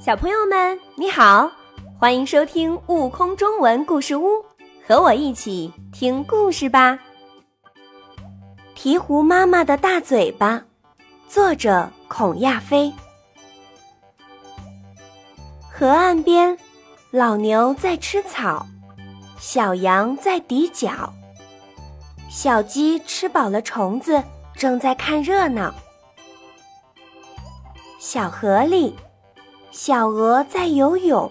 小朋友们，你好，欢迎收听《悟空中文故事屋》，和我一起听故事吧。鹈鹕妈妈的大嘴巴，作者孔亚飞。河岸边，老牛在吃草，小羊在抵脚，小鸡吃饱了虫子，正在看热闹。小河里。小鹅在游泳，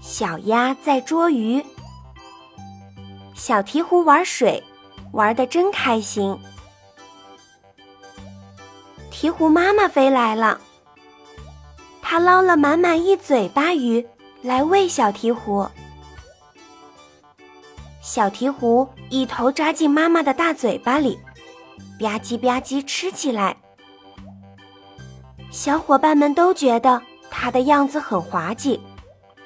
小鸭在捉鱼，小鹈鹕玩水，玩得真开心。鹈鹕妈妈飞来了，它捞了满满一嘴巴鱼来喂小鹈鹕。小鹈鹕一头扎进妈妈的大嘴巴里，吧唧吧唧吃起来。小伙伴们都觉得。他的样子很滑稽，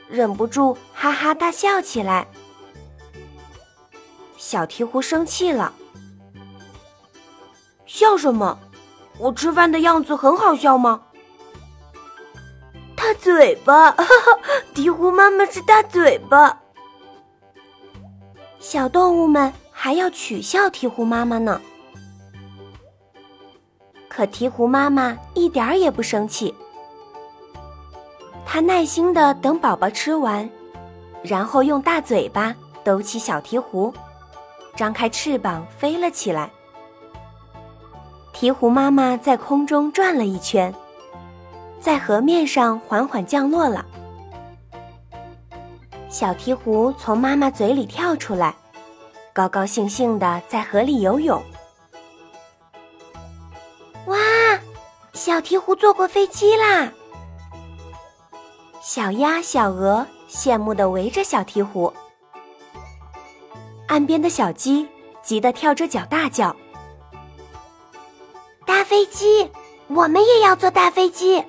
忍不住哈哈大笑起来。小鹈鹕生气了：“笑什么？我吃饭的样子很好笑吗？”大嘴巴，哈哈！鹈鹕妈妈是大嘴巴。小动物们还要取笑鹈鹕妈妈呢，可鹈鹕妈妈一点儿也不生气。他耐心的等宝宝吃完，然后用大嘴巴兜起小鹈鹕，张开翅膀飞了起来。鹈鹕妈妈在空中转了一圈，在河面上缓缓降落了。小鹈鹕从妈妈嘴里跳出来，高高兴兴的在河里游泳。哇，小鹈鹕坐过飞机啦！小鸭、小鹅羡慕地围着小鹈鹕，岸边的小鸡急得跳着脚大叫：“大飞机，我们也要坐大飞机！”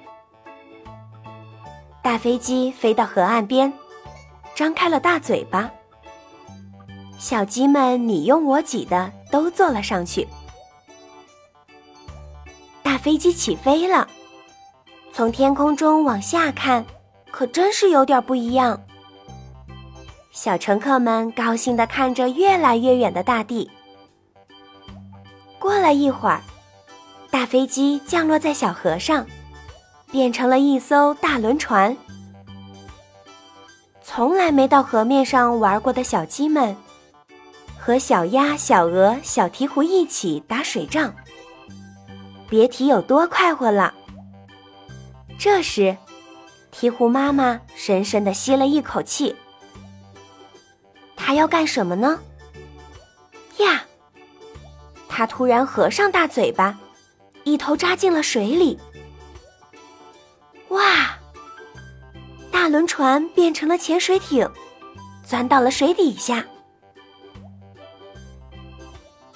大飞机飞到河岸边，张开了大嘴巴。小鸡们你拥我挤的都坐了上去。大飞机起飞了，从天空中往下看。可真是有点不一样。小乘客们高兴地看着越来越远的大地。过了一会儿，大飞机降落在小河上，变成了一艘大轮船。从来没到河面上玩过的小鸡们，和小鸭、小鹅、小鹈鹕一起打水仗，别提有多快活了。这时。鹈鹕妈妈深深的吸了一口气，它要干什么呢？呀！它突然合上大嘴巴，一头扎进了水里。哇！大轮船变成了潜水艇，钻到了水底下。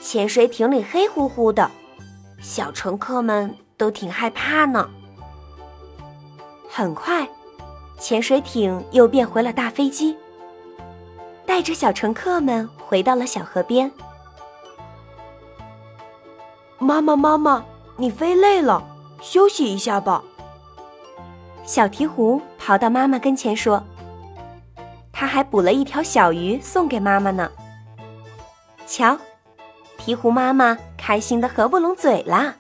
潜水艇里黑乎乎的，小乘客们都挺害怕呢。很快，潜水艇又变回了大飞机，带着小乘客们回到了小河边。妈妈，妈妈，你飞累了，休息一下吧。小鹈鹕跑到妈妈跟前说：“他还捕了一条小鱼送给妈妈呢。”瞧，鹈鹕妈妈开心的合不拢嘴啦。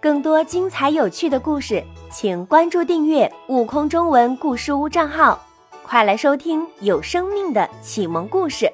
更多精彩有趣的故事，请关注订阅“悟空中文故事屋”账号，快来收听有生命的启蒙故事。